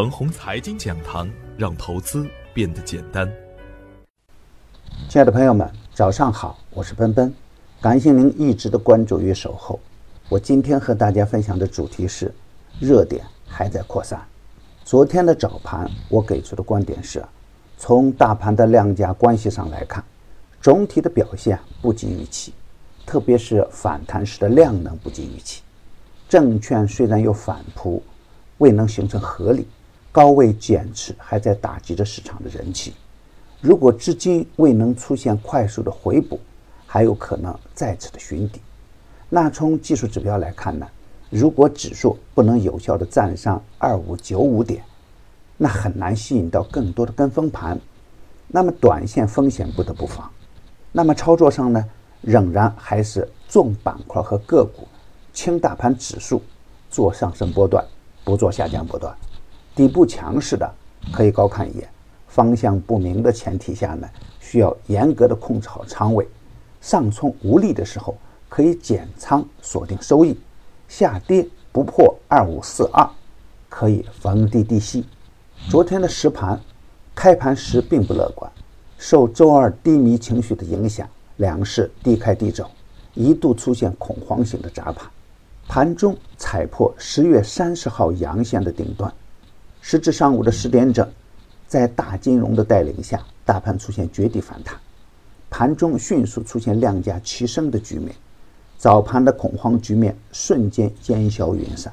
腾宏财经讲堂，让投资变得简单。亲爱的朋友们，早上好，我是奔奔，感谢您一直的关注与守候。我今天和大家分享的主题是：热点还在扩散。昨天的早盘，我给出的观点是：从大盘的量价关系上来看，总体的表现不及预期，特别是反弹时的量能不及预期。证券虽然有反扑。未能形成合理，高位减持还在打击着市场的人气。如果至今未能出现快速的回补，还有可能再次的寻底。那从技术指标来看呢？如果指数不能有效的站上二五九五点，那很难吸引到更多的跟风盘。那么短线风险不得不防。那么操作上呢，仍然还是重板块和个股，轻大盘指数，做上升波段。不做下降波段，底部强势的可以高看一眼，方向不明的前提下呢，需要严格的控制好仓位。上冲无力的时候，可以减仓锁定收益。下跌不破二五四二，可以逢低低吸。昨天的实盘开盘时并不乐观，受周二低迷情绪的影响，两市低开低走，一度出现恐慌型的砸盘。盘中踩破十月三十号阳线的顶端，时至上午的十点整，在大金融的带领下，大盘出现绝地反弹，盘中迅速出现量价齐升的局面，早盘的恐慌局面瞬间烟消云散，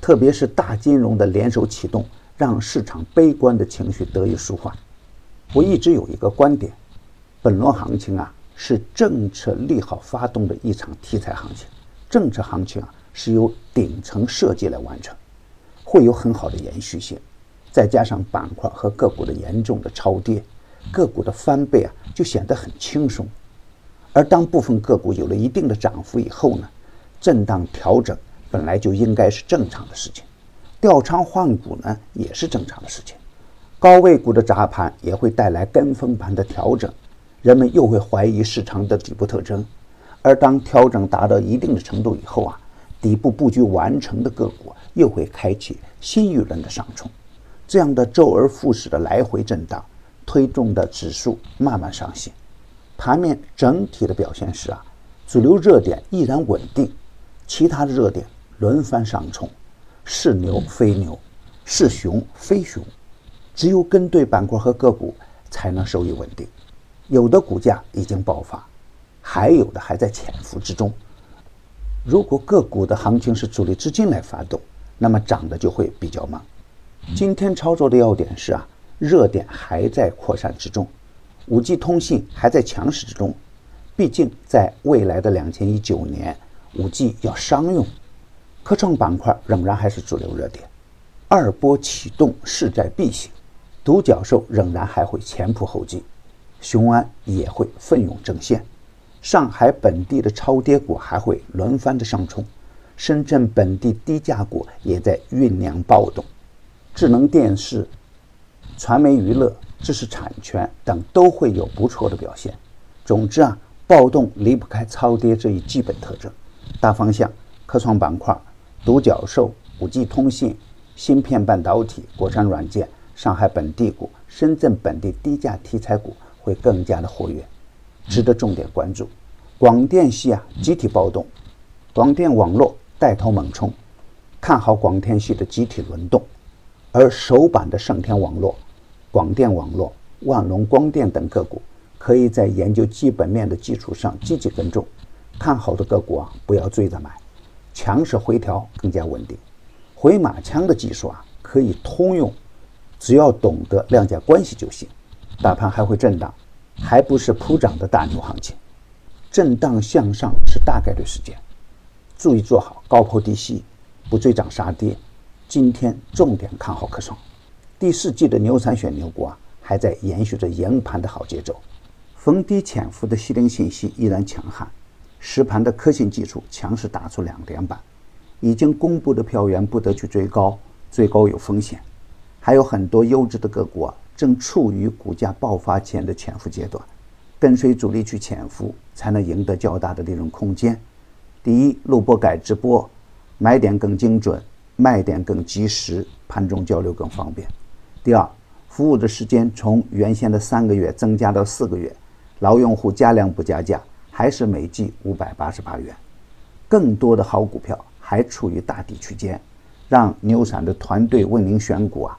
特别是大金融的联手启动，让市场悲观的情绪得以舒缓。我一直有一个观点，本轮行情啊是政策利好发动的一场题材行情。政策行情啊，是由顶层设计来完成，会有很好的延续性。再加上板块和个股的严重的超跌，个股的翻倍啊，就显得很轻松。而当部分个股有了一定的涨幅以后呢，震荡调整本来就应该是正常的事情，调仓换股呢也是正常的事情。高位股的砸盘也会带来跟风盘的调整，人们又会怀疑市场的底部特征。而当调整达到一定的程度以后啊，底部布局完成的个股又会开启新一轮的上冲，这样的周而复始的来回震荡，推动的指数慢慢上行。盘面整体的表现是啊，主流热点依然稳定，其他的热点轮番上冲，是牛非牛，是熊非熊，只有跟对板块和个股才能收益稳定。有的股价已经爆发。还有的还在潜伏之中。如果个股的行情是主力资金来发动，那么涨的就会比较慢。今天操作的要点是啊，热点还在扩散之中，五 G 通信还在强势之中。毕竟在未来的两千一九年，五 G 要商用，科创板块仍然还是主流热点。二波启动势在必行，独角兽仍然还会前仆后继，雄安也会奋勇争先。上海本地的超跌股还会轮番的上冲，深圳本地低价股也在酝酿暴动，智能电视、传媒娱乐、知识产权等都会有不错的表现。总之啊，暴动离不开超跌这一基本特征。大方向，科创板块、独角兽、五 G 通信、芯片半导体、国产软件、上海本地股、深圳本地低价题材股会更加的活跃。值得重点关注，广电系啊集体暴动，广电网络带头猛冲，看好广电系的集体轮动，而首板的盛天网络、广电网络、万隆光电等个股，可以在研究基本面的基础上积极跟踪，看好的个股啊不要追着买，强势回调更加稳定，回马枪的技术啊可以通用，只要懂得量价关系就行，大盘还会震荡。还不是普涨的大牛行情，震荡向上是大概率事件，注意做好高抛低吸，不追涨杀跌。今天重点看好科创，第四季的牛散选牛股啊，还在延续着赢盘的好节奏。逢低潜伏的西林信息依然强悍，实盘的科信技术强势打出两连板，已经公布的票源不得去追高，追高有风险。还有很多优质的个股啊。正处于股价爆发前的潜伏阶段，跟随主力去潜伏，才能赢得较大的利润空间。第一，录播改直播，买点更精准，卖点更及时，盘中交流更方便。第二，服务的时间从原先的三个月增加到四个月，老用户加量不加价，还是每季五百八十八元。更多的好股票还处于大底区间，让牛散的团队为您选股啊，